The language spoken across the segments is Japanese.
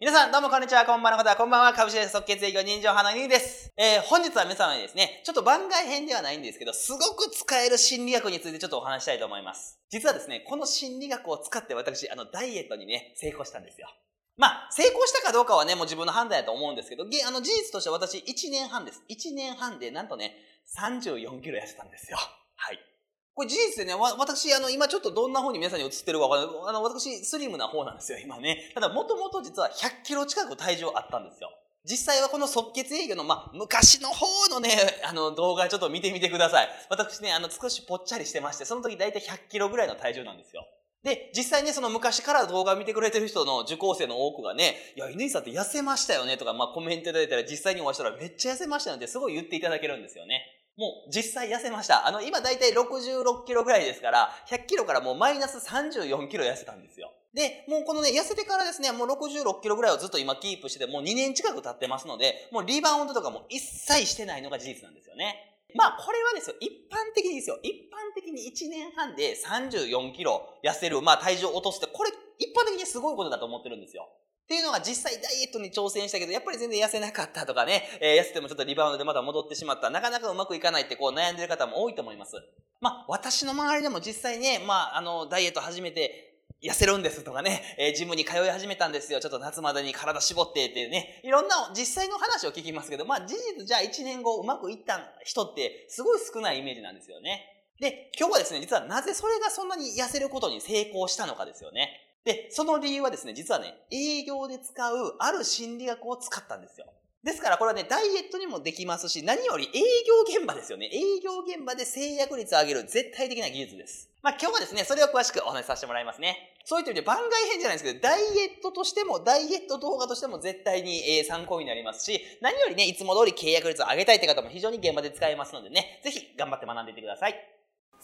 皆さん、どうもこんにちは、こんばんの方、こんばんは、株式会社即決営業人情花にです。えー、本日は皆様にですね、ちょっと番外編ではないんですけど、すごく使える心理学についてちょっとお話したいと思います。実はですね、この心理学を使って私、あの、ダイエットにね、成功したんですよ。まあ、成功したかどうかはね、もう自分の判断やと思うんですけど、あの、事実として私、1年半です。1年半で、なんとね、34キロ痩せたんですよ。はい。これ事実でね、わ私、あの、今ちょっとどんな風に皆さんに映ってるかわかんない。あの、私、スリムな方なんですよ、今ね。ただ、もともと実は100キロ近く体重あったんですよ。実際はこの即決営業の、まあ、昔の方のね、あの、動画ちょっと見てみてください。私ね、あの、少しぽっちゃりしてまして、その時大体100キロぐらいの体重なんですよ。で、実際ね、その昔から動画を見てくれてる人の受講生の多くがね、いや、犬井さんって痩せましたよねとか、まあコメントいただいたら実際にお会いしたらめっちゃ痩せましたよってすごい言っていただけるんですよね。もう実際痩せました。あの、今だいたい66キロぐらいですから、100キロからもうマイナス34キロ痩せたんですよ。で、もうこのね、痩せてからですね、もう66キロぐらいをずっと今キープしてて、もう2年近く経ってますので、もうリバウンドとかも一切してないのが事実なんですよね。まあ、これはですよ、一般的にですよ、一般的に1年半で34キロ痩せる、まあ体重を落とすって、これ一般的にすごいことだと思ってるんですよ。っていうのが実際ダイエットに挑戦したけど、やっぱり全然痩せなかったとかね、えー、痩せてもちょっとリバウンドでまた戻ってしまった、なかなかうまくいかないってこう悩んでる方も多いと思います。まあ、私の周りでも実際ね、まあ、あの、ダイエット始めて、痩せるんですとかね、えー、ジムに通い始めたんですよ。ちょっと夏までに体絞ってっていうね、いろんな実際の話を聞きますけど、まあ事実じゃあ1年後うまくいった人ってすごい少ないイメージなんですよね。で、今日はですね、実はなぜそれがそんなに痩せることに成功したのかですよね。で、その理由はですね、実はね、営業で使うある心理学を使ったんですよ。ですからこれはね、ダイエットにもできますし、何より営業現場ですよね。営業現場で制約率を上げる絶対的な技術です。まあ今日はですね、それを詳しくお話しさせてもらいますね。そういった意味で番外編じゃないですけど、ダイエットとしても、ダイエット動画としても絶対に、え参考になりますし、何よりね、いつも通り契約率を上げたいって方も非常に現場で使えますのでね、ぜひ頑張って学んでいってください。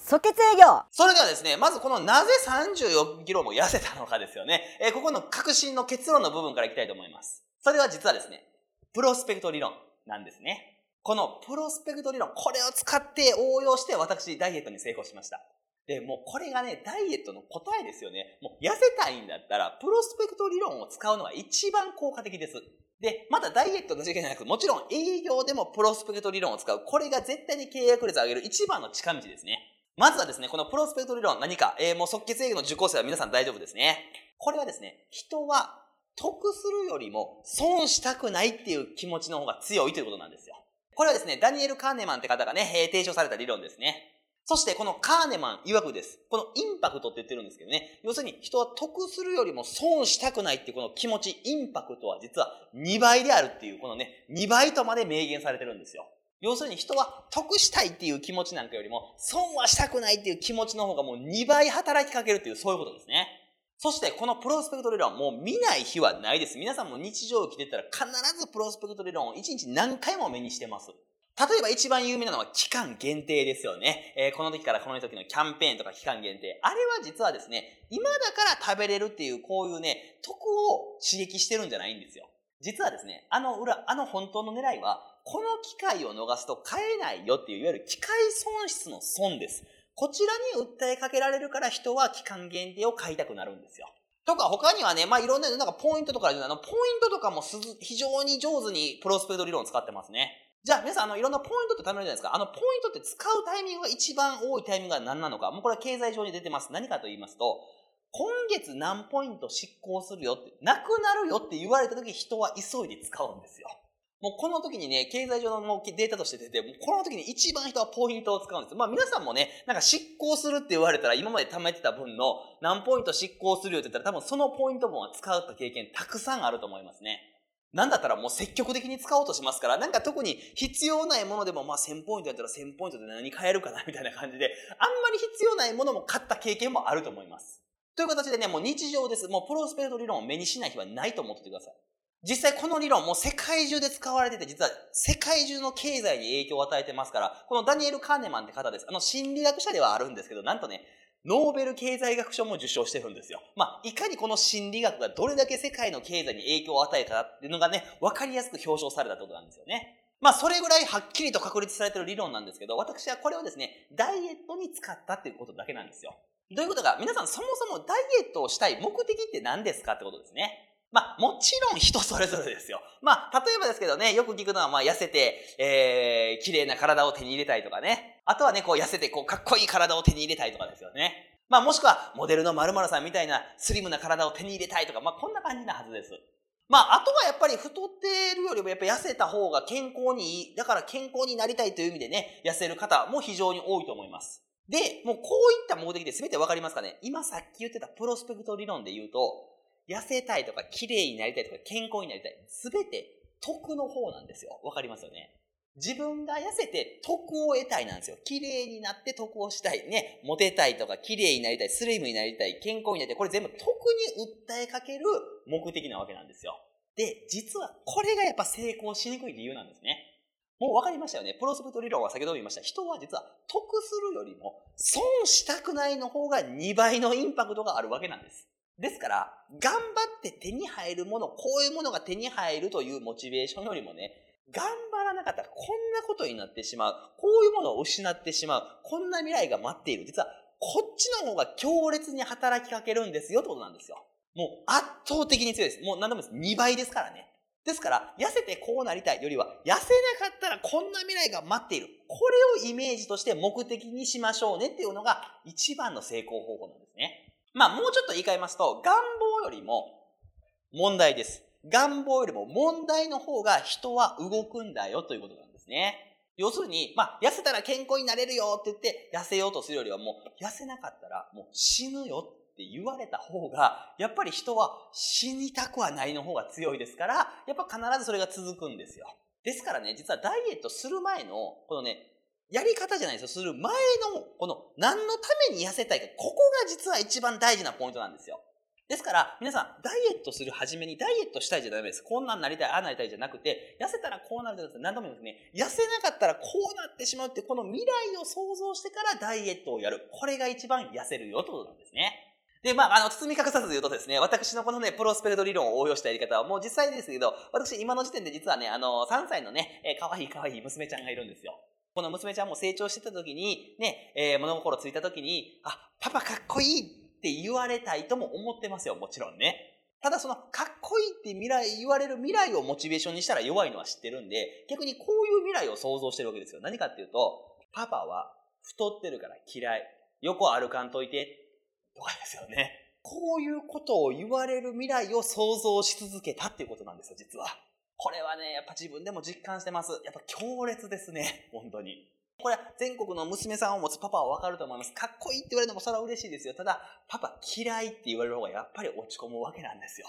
即決営業それではですね、まずこのなぜ34キロも痩せたのかですよね。えー、ここの確信の結論の部分からいきたいと思います。それは実はですね、プロスペクト理論なんですね。このプロスペクト理論、これを使って応用して私ダイエットに成功しました。で、もうこれがね、ダイエットの答えですよね。もう痩せたいんだったら、プロスペクト理論を使うのが一番効果的です。で、またダイエットの時期じゃなく、もちろん営業でもプロスペクト理論を使う。これが絶対に契約率を上げる一番の近道ですね。まずはですね、このプロスペクト理論何か、えー、もう即決営業の受講生は皆さん大丈夫ですね。これはですね、人は得するよりも損したくないっていう気持ちの方が強いということなんですよ。これはですね、ダニエル・カーネマンって方がね、えー、提唱された理論ですね。そしてこのカーネマン曰くです。このインパクトって言ってるんですけどね。要するに人は得するよりも損したくないっていうこの気持ち、インパクトは実は2倍であるっていう、このね、2倍とまで明言されてるんですよ。要するに人は得したいっていう気持ちなんかよりも、損はしたくないっていう気持ちの方がもう2倍働きかけるっていうそういうことですね。そしてこのプロスペクト理論もう見ない日はないです。皆さんも日常生きてたら必ずプロスペクト理論を1日何回も目にしてます。例えば一番有名なのは期間限定ですよね。えー、この時からこの時のキャンペーンとか期間限定。あれは実はですね、今だから食べれるっていうこういうね、得を刺激してるんじゃないんですよ。実はですね、あの裏、あの本当の狙いは、この機会を逃すと買えないよっていう、いわゆる機会損失の損です。こちらに訴えかけられるから人は期間限定を買いたくなるんですよ。とか他にはね、まあいろんな、なんかポイントとかああの、ポイントとかも非常に上手にプロスペクト理論を使ってますね。じゃあ皆さん、あの、いろんなポイントって貯めるじゃないですか。あの、ポイントって使うタイミングが一番多いタイミングが何なのか。もうこれは経済上に出てます。何かと言いますと、今月何ポイント執行するよって、なくなるよって言われた時人は急いで使うんですよ。もうこの時にね、経済上のデータとして出て、もうこの時に一番人はポイントを使うんです。まあ皆さんもね、なんか執行するって言われたら今まで貯めてた分の何ポイント執行するよって言ったら多分そのポイント分は使うった経験たくさんあると思いますね。なんだったらもう積極的に使おうとしますから、なんか特に必要ないものでも、まあ1000ポイントやったら1000ポイントで何買えるかなみたいな感じで、あんまり必要ないものも買った経験もあると思います。という形でね、もう日常です。もうプロスペクト理論を目にしない日はないと思っててください。実際この理論も世界中で使われてて、実は世界中の経済に影響を与えてますから、このダニエル・カーネマンって方です。あの心理学者ではあるんですけど、なんとね、ノーベル経済学賞も受賞してるんですよ。まあ、いかにこの心理学がどれだけ世界の経済に影響を与えたかっていうのがね、わかりやすく表彰されたってことなんですよね。まあ、それぐらいはっきりと確立されてる理論なんですけど、私はこれをですね、ダイエットに使ったっていうことだけなんですよ。どういうことか、皆さんそもそもダイエットをしたい目的って何ですかってことですね。まあ、もちろん人それぞれですよ。まあ、例えばですけどね、よく聞くのは、まあ、痩せて、えー、綺麗な体を手に入れたいとかね。あとはね、こう、痩せて、こう、かっこいい体を手に入れたいとかですよね。まあ、もしくは、モデルの〇〇さんみたいなスリムな体を手に入れたいとか、まあ、こんな感じなはずです。まあ、あとはやっぱり太ってるよりもやっぱ痩せた方が健康にいい。だから健康になりたいという意味でね、痩せる方も非常に多いと思います。で、もうこういった目的で全てわかりますかね今さっき言ってたプロスペクト理論で言うと、痩せたいとか綺麗になりたいとか健康になりたい。全て得の方なんですよ。わかりますよね？自分が痩せて得を得たいなんですよ。綺麗になって得をしたい。ね？モテたいとか、綺麗になりたい、スリムになりたい、健康になりたい。これ全部得に訴えかける目的なわけなんですよ。で、実はこれがやっぱ成功しにくい理由なんですね。もう分かりましたよね？プロスペクト理論は先ほども言いました。人は実は得するよりも損したくないの方が2倍のインパクトがあるわけなんです。ですから、頑張って手に入るもの、こういうものが手に入るというモチベーションよりもね、頑張らなかったらこんなことになってしまう。こういうものを失ってしまう。こんな未来が待っている。実は、こっちの方が強烈に働きかけるんですよってことなんですよ。もう圧倒的に強いです。もう何でもです。2倍ですからね。ですから、痩せてこうなりたいよりは、痩せなかったらこんな未来が待っている。これをイメージとして目的にしましょうねっていうのが一番の成功方法なんですね。まあもうちょっと言い換えますと、願望よりも問題です。願望よりも問題の方が人は動くんだよということなんですね。要するに、まあ、痩せたら健康になれるよって言って、痩せようとするよりはもう、痩せなかったらもう死ぬよって言われた方が、やっぱり人は死にたくはないの方が強いですから、やっぱ必ずそれが続くんですよ。ですからね、実はダイエットする前の、このね、やり方じゃないですよ。する前の、この、何のために痩せたいか、ここが実は一番大事なポイントなんですよ。ですから、皆さん、ダイエットするはじめに、ダイエットしたいじゃダメです。こんなんなりたい、ああなりたいじゃなくて、痩せたらこうなるって何度も言いますね。痩せなかったらこうなってしまうって、この未来を想像してからダイエットをやる。これが一番痩せるよってことなんですね。で、まあ、あの、包み隠さず言うとですね、私のこのね、プロスペルト理論を応用したやり方は、もう実際ですけど、私今の時点で実はね、あの、3歳のね、えー、かわいいかわいい娘ちゃんがいるんですよ。この娘ちゃんも成長してた時に、ね、えー、物心ついた時に、あ、パパかっこいいって言われたいとも思ってますよ、もちろんね。ただその、かっこいいって未来、言われる未来をモチベーションにしたら弱いのは知ってるんで、逆にこういう未来を想像してるわけですよ。何かっていうと、パパは太ってるから嫌い。横歩かんといて。とかですよね。こういうことを言われる未来を想像し続けたっていうことなんですよ、実は。これはね、やっぱ自分でも実感してます。やっぱ強烈ですね、本当に。これは全国の娘さんを持つパパはわかると思います。かっこいいって言われるのもそれは嬉しいですよ。ただ、パパ嫌いって言われる方がやっぱり落ち込むわけなんですよ。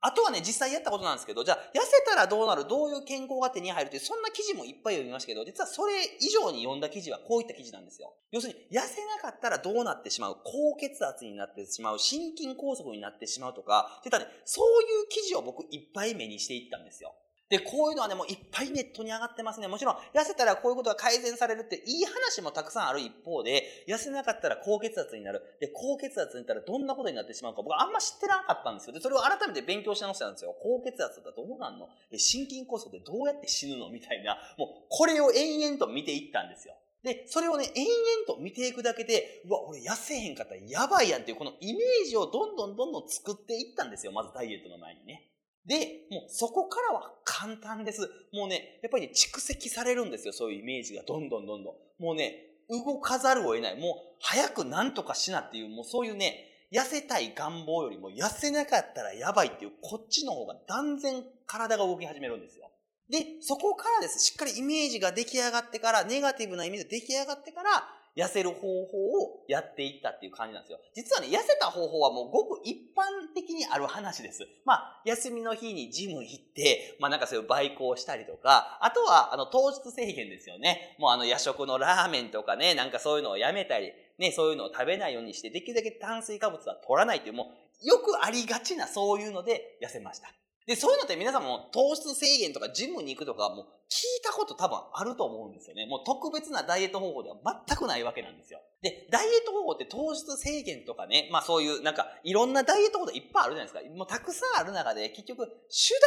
あとはね、実際やったことなんですけど、じゃあ、痩せたらどうなる？どういう健康が手に入るっていう、そんな記事もいっぱい読みましたけど、実はそれ以上に読んだ記事はこういった記事なんですよ。要するに、痩せなかったらどうなってしまう？高血圧になってしまう？心筋梗塞になってしまうとか、って言ったね、そういう記事を僕いっぱい目にしていったんですよ。で、こういうのはね、もういっぱいネットに上がってますね。もちろん、痩せたらこういうことが改善されるっていい話もたくさんある一方で、痩せなかったら高血圧になる。で、高血圧になったらどんなことになってしまうか、僕あんま知ってなかったんですよ。で、それを改めて勉強してましたんですよ。高血圧だとどうなんの？心筋梗塞でどうやって死ぬの？みたいな、もう、これを延々と見ていったんですよ。で、それをね、延々と見ていくだけで、うわ、俺痩せへんかったらやばいやんっていう、このイメージをどんどんどんどん作っていったんですよ。まずダイエットの前にね。で、もうそこからは簡単です。もうね、やっぱりね、蓄積されるんですよ。そういうイメージがどんどんどんどん。もうね、動かざるを得ない。もう早くなんとかしなっていう、もうそういうね、痩せたい願望よりも痩せなかったらやばいっていう、こっちの方が断然体が動き始めるんですよ。で、そこからです。しっかりイメージが出来上がってから、ネガティブなイメージが出来上がってから、痩せる方法をやっていったっていう感じなんですよ。実はね、痩せた方法はもうごく一般的にある話です。まあ、休みの日にジム行って、まあなんかそういうバイクをしたりとか、あとは、あの、糖質制限ですよね。もうあの、夜食のラーメンとかね、なんかそういうのをやめたり、ね、そういうのを食べないようにして、できるだけ炭水化物は取らないっていう、もう、よくありがちなそういうので痩せました。で、そういうのって皆さんも糖質制限とかジムに行くとかもう聞いたこと多分あると思うんですよね。もう特別なダイエット方法では全くないわけなんですよ。で、ダイエット方法って糖質制限とかね、まあそういうなんかいろんなダイエット方法いっぱいあるじゃないですか。もうたくさんある中で結局手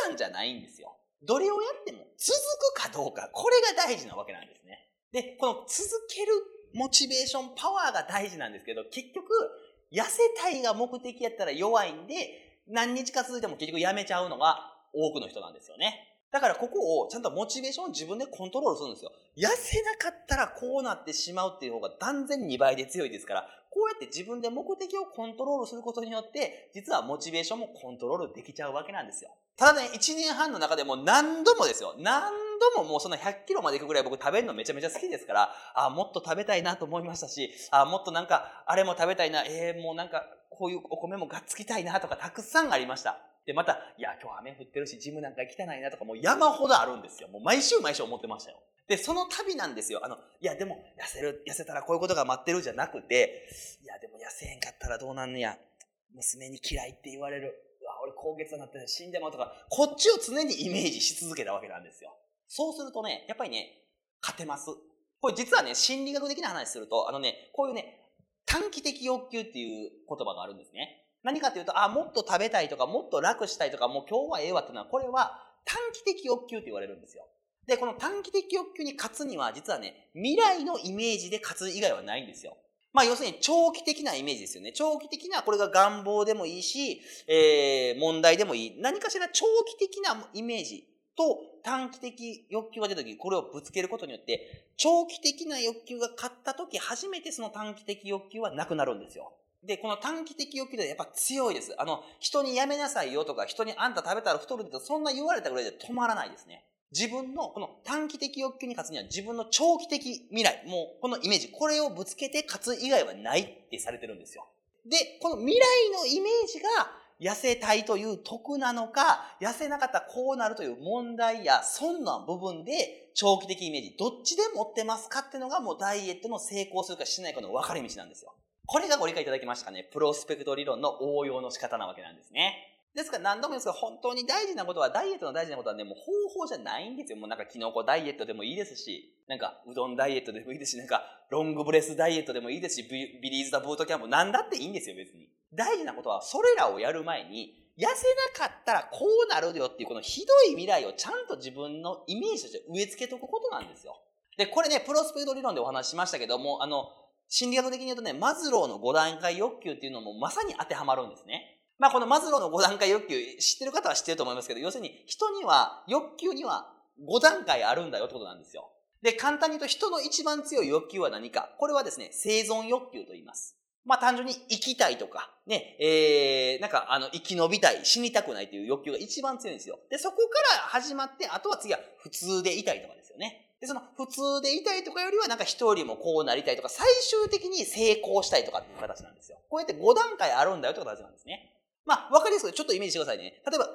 段じゃないんですよ。どれをやっても続くかどうか、これが大事なわけなんですね。で、この続けるモチベーション、パワーが大事なんですけど、結局、痩せたいが目的やったら弱いんで、何日か続いても結局やめちゃうのが多くの人なんですよね。だからここをちゃんとモチベーションを自分でコントロールするんですよ。痩せなかったらこうなってしまうっていう方が断然2倍で強いですから、こうやって自分で目的をコントロールすることによって、実はモチベーションもコントロールできちゃうわけなんですよ。ただね、1年半の中でも何度もですよ。何度ももうその100キロまで行くぐらい僕食べるのめちゃめちゃ好きですから、あもっと食べたいなと思いましたし、あもっとなんか、あれも食べたいな、えー、もうなんか、こういうお米もがっつきたいなとかたくさんありました。で、また、いや、今日雨降ってるし、ジムなんか行きたないなとか、もう山ほどあるんですよ。もう毎週毎週思ってましたよ。で、その旅なんですよ。あの、いや、でも、痩せる、痩せたらこういうことが待ってるじゃなくて、いや、でも痩せへんかったらどうなんねや。娘に嫌いって言われる。うわ、俺高血糖になって死んでもとか、こっちを常にイメージし続けたわけなんですよ。そうするとね、やっぱりね、勝てます。これ実はね、心理学的な話すると、あのね、こういうね、短期的欲求っていう言葉があるんですね。何かというと、あ、もっと食べたいとか、もっと楽したいとか、もう今日はええわっていうのは、これは短期的欲求って言われるんですよ。で、この短期的欲求に勝つには、実はね、未来のイメージで勝つ以外はないんですよ。まあ、要するに長期的なイメージですよね。長期的な、これが願望でもいいし、えー、問題でもいい。何かしら長期的なイメージと短期的欲求が出た時、これをぶつけることによって、長期的な欲求が勝った時、初めてその短期的欲求はなくなるんですよ。で、この短期的欲求でやっぱ強いです。あの、人にやめなさいよとか、人にあんた食べたら太るってそんな言われたぐらいで止まらないですね。自分のこの短期的欲求に勝つには自分の長期的未来、もうこのイメージ、これをぶつけて勝つ以外はないってされてるんですよ。で、この未来のイメージが痩せたいという得なのか、痩せなかったらこうなるという問題や損な部分で長期的イメージ、どっちで持ってますかっていうのがもうダイエットの成功するかしないかの分かれ道なんですよ。これがご理解いただきましたかね。プロスペクト理論の応用の仕方なわけなんですね。ですから何度も言うんですが、本当に大事なことは、ダイエットの大事なことはね、もう方法じゃないんですよ。もうなんかキノコダイエットでもいいですし、なんかうどんダイエットでもいいですし、なんかロングブレスダイエットでもいいですし、ビリーズ・ザ・ブートキャンプ、なんだっていいんですよ、別に。大事なことは、それらをやる前に、痩せなかったらこうなるよっていうこのひどい未来をちゃんと自分のイメージとして植え付けとくことなんですよ。で、これね、プロスペクト理論でお話ししましたけども、あの、心理学的に言うとね、マズローの5段階欲求っていうのもまさに当てはまるんですね。まあこのマズローの5段階欲求、知ってる方は知ってると思いますけど、要するに人には、欲求には5段階あるんだよってことなんですよ。で、簡単に言うと人の一番強い欲求は何かこれはですね、生存欲求と言います。まあ単純に生きたいとか、ね、えー、なんかあの、生き延びたい、死にたくないという欲求が一番強いんですよ。で、そこから始まって、あとは次は普通でいたいとかですよね。で、その普通でいたいとかよりはなんか人よりもこうなりたいとか、最終的に成功したいとかっていう形なんですよ。こうやって5段階あるんだよって形なんですね。まあ、わかりやすくちょっとイメージしてくださいね。例えば、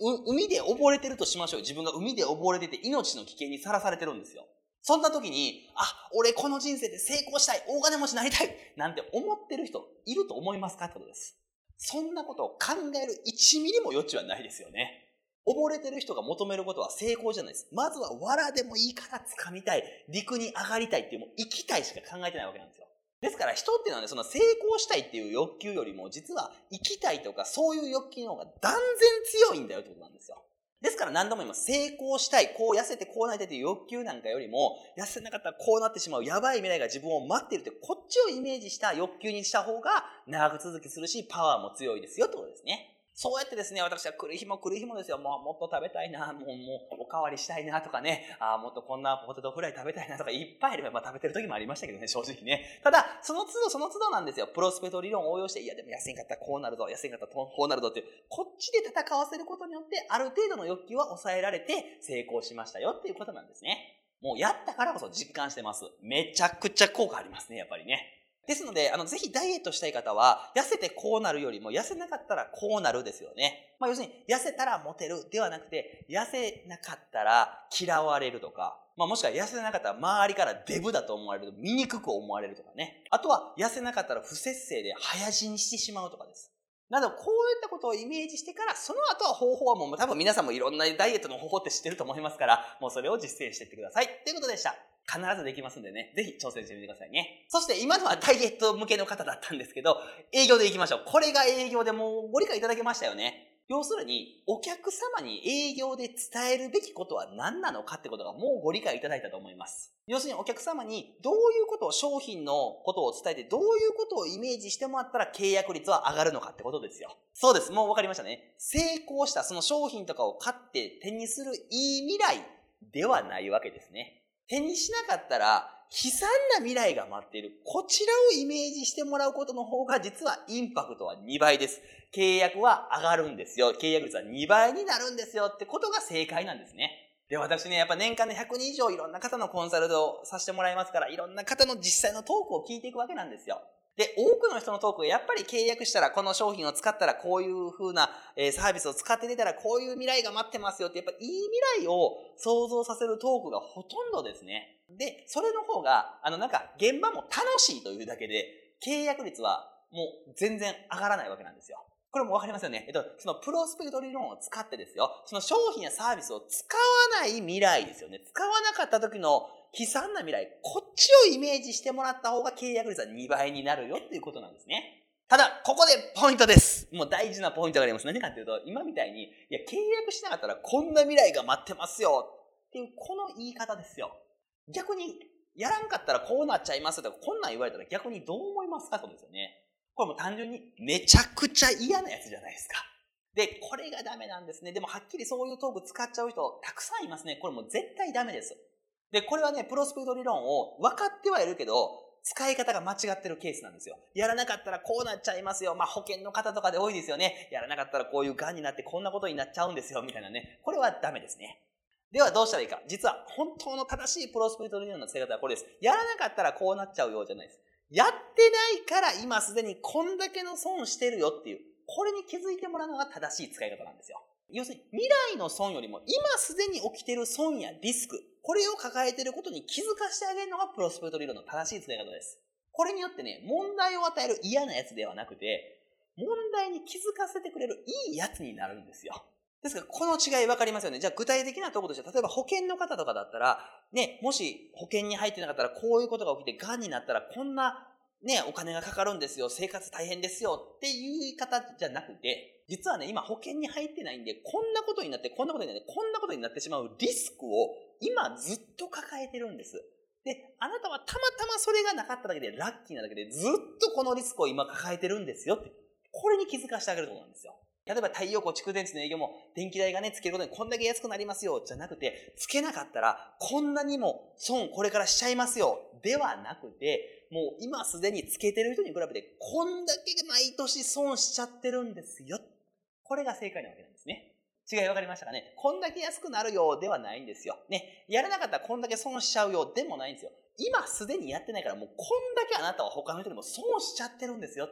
海、海で溺れてるとしましょう。自分が海で溺れてて命の危険にさらされてるんですよ。そんな時に、あ、俺この人生で成功したい、大金持ちになりたい、なんて思ってる人いると思いますかってことです。そんなことを考える1ミリも余地はないですよね。溺れてる人が求めることは成功じゃないです。まずは藁でもいいから掴みたい。陸に上がりたいっていう、もう生きたいしか考えてないわけなんですよ。ですから人っていうのはね、その成功したいっていう欲求よりも、実は生きたいとかそういう欲求の方が断然強いんだよってことなんですよ。ですから何度も今。成功したい、こう痩せてこうなりたいという欲求なんかよりも、痩せなかったらこうなってしまうやばい未来が自分を待っているって、こっちをイメージした欲求にした方が長く続きするし、パワーも強いですよってことですね。そうやってですね、私は来る日も来る日もですよ、もうもっと食べたいな、もう、もうおかわりしたいなとかね、あもっとこんなポテトフライ食べたいなとかいっぱいあれば、まあ食べてる時もありましたけどね、正直ね。ただ、その都度その都度なんですよ。プロスペト理論を応用して、いやでも安いんかったらこうなるぞ、安いんかったらこうなるぞっていう、こっちで戦わせることによって、ある程度の欲求は抑えられて成功しましたよっていうことなんですね。もうやったからこそ実感してます。めちゃくちゃ効果ありますね、やっぱりね。ですので、あの、ぜひダイエットしたい方は、痩せてこうなるよりも、痩せなかったらこうなるですよね。まあ、要するに、痩せたらモテるではなくて、痩せなかったら嫌われるとか、まあ、もしくは痩せなかったら周りからデブだと思われると、醜く思われるとかね。あとは、痩せなかったら不節制で早死にしてしまうとかです。なので、こういったことをイメージしてから、その後は方法はもう多分皆さんもいろんなダイエットの方法って知ってると思いますから、もうそれを実践していってください。ということでした。必ずできますんでね、ぜひ挑戦してみてくださいね。そして今のはダイエット向けの方だったんですけど、営業でいきましょう。これが営業でもうご理解いただけましたよね。要するに、お客様に営業で伝えるべきことは何なのかってことがもうご理解いただいたと思います。要するにお客様にどういうことを商品のことを伝えてどういうことをイメージしてもらったら契約率は上がるのかってことですよ。そうです。もう分かりましたね。成功したその商品とかを買って手にするいい未来ではないわけですね。手にしなかったら悲惨な未来が待っている。こちらをイメージしてもらうことの方が実はインパクトは2倍です。契約は上がるんですよ。契約率は2倍になるんですよってことが正解なんですね。で、私ね、やっぱ年間で100人以上いろんな方のコンサルトをさせてもらいますから、いろんな方の実際のトークを聞いていくわけなんですよ。で、多くの人のトークがやっぱり契約したら、この商品を使ったらこういう風な、えサービスを使って出たらこういう未来が待ってますよって、やっぱいい未来を想像させるトークがほとんどですね。で、それの方が、あのなんか現場も楽しいというだけで、契約率はもう全然上がらないわけなんですよ。これもわかりますよね。えっと、そのプロスペクト理論を使ってですよ。その商品やサービスを使わない未来ですよね。使わなかった時の悲惨な未来、こっちをイメージしてもらった方が契約率は2倍になるよっていうことなんですね。ただ、ここでポイントです。もう大事なポイントがあります。何かっていうと、今みたいに、いや、契約しなかったらこんな未来が待ってますよっていう、この言い方ですよ。逆に、やらんかったらこうなっちゃいますとか、こんなん言われたら逆にどう思いますかってことですよね。これも単純にめちゃくちゃ嫌なやつじゃないですか。で、これがダメなんですね。でもはっきりそういうトーク使っちゃう人たくさんいますね。これも絶対ダメです。で、これはね、プロスペクト理論を分かってはいるけど、使い方が間違ってるケースなんですよ。やらなかったらこうなっちゃいますよ。まあ保険の方とかで多いですよね。やらなかったらこういう癌になってこんなことになっちゃうんですよ。みたいなね。これはダメですね。ではどうしたらいいか。実は本当の正しいプロスペクト理論の使い方はこれです。やらなかったらこうなっちゃうようじゃないです。やってないから今すでにこんだけの損してるよっていう、これに気づいてもらうのが正しい使い方なんですよ。要するに未来の損よりも今すでに起きてる損やリスク、これを抱えていることに気づかせてあげるのがプロスペクト理論の正しい使い方です。これによってね、問題を与える嫌なやつではなくて、問題に気づかせてくれるいいやつになるんですよ。ですから、この違い分かりますよね。じゃあ、具体的なところとして、例えば保険の方とかだったら、ね、もし保険に入ってなかったら、こういうことが起きて、癌になったら、こんな、ね、お金がかかるんですよ、生活大変ですよっていう言い方じゃなくて、実はね、今保険に入ってないんで、こんなことになって、こんなことになって、こんなことになってしまうリスクを今ずっと抱えてるんです。で、あなたはたまたまそれがなかっただけでラッキーなだけで、ずっとこのリスクを今抱えてるんですよって。これに気づかせてあげるところなんですよ。例えば太陽光蓄電池の営業も電気代がね、つけることにこんだけ安くなりますよ、じゃなくて、つけなかったらこんなにも損これからしちゃいますよ、ではなくて、もう今すでにつけてる人に比べて、こんだけ毎年損しちゃってるんですよ。これが正解なわけなんですね。違い分かりましたかねこんだけ安くなるようではないんですよ。ね。やらなかったらこんだけ損しちゃうようでもないんですよ。今すでにやってないからもうこんだけあなたは他の人にも損しちゃってるんですよっ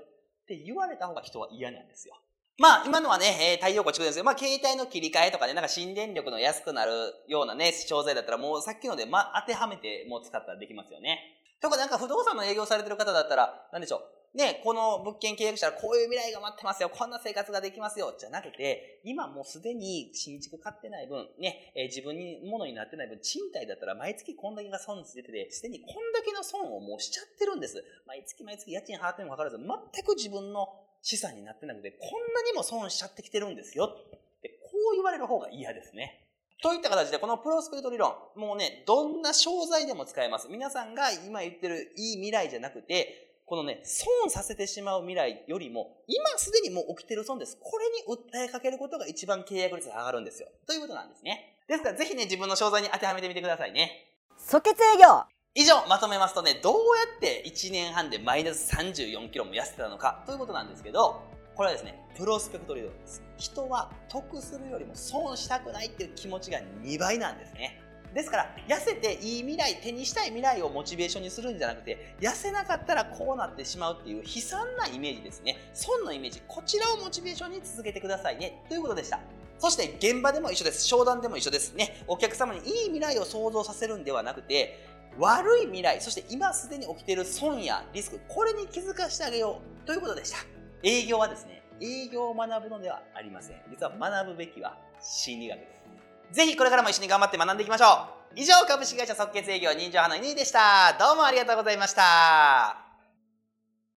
て言われた方が人は嫌なんですよ。まあ、今のはね、えー、太陽光蓄電ですけど、まあ、携帯の切り替えとかね、なんか新電力の安くなるようなね、商材だったら、もうさっきので、ま、当てはめて、もう使ったらできますよね。とか、なんか不動産の営業されてる方だったら、なんでしょう。ね、この物件契約したらこういう未来が待ってますよ、こんな生活ができますよ、じゃなくて、今もうすでに新築買ってない分、ね、えー、自分にものになってない分、賃貸だったら毎月こんだけが損出てて、すでにこんだけの損をもうしちゃってるんです。毎月毎月家賃払ってもかからず、全く自分の資産になってなくて、こんなにも損しちゃってきてるんですよ。ってこう言われる方が嫌ですね。といった形で、このプロスペクト理論、もうね、どんな商材でも使えます。皆さんが今言ってるいい未来じゃなくて、このね、損させてしまう未来よりも、今すでにもう起きてる損です。これに訴えかけることが一番契約率が上がるんですよ。ということなんですね。ですから、ぜひね、自分の商材に当てはめてみてくださいね。即決営業以上、まとめますとね、どうやって1年半でマイナス34キロも痩せたのかということなんですけど、これはですね、プロスペクト理論です。人は得するよりも損したくないっていう気持ちが2倍なんですね。ですから、痩せていい未来、手にしたい未来をモチベーションにするんじゃなくて、痩せなかったらこうなってしまうっていう悲惨なイメージですね。損のイメージ、こちらをモチベーションに続けてくださいね。ということでした。そして現場でも一緒です。商談でも一緒ですね。お客様にいい未来を想像させるんではなくて、悪い未来、そして今すでに起きている損やリスク、これに気づかせてあげようということでした。営業はですね、営業を学ぶのではありません。実は学ぶべきは心理学です。ぜひこれからも一緒に頑張って学んでいきましょう。以上、株式会社即決営業人情派の2位でした。どうもありがとうございました。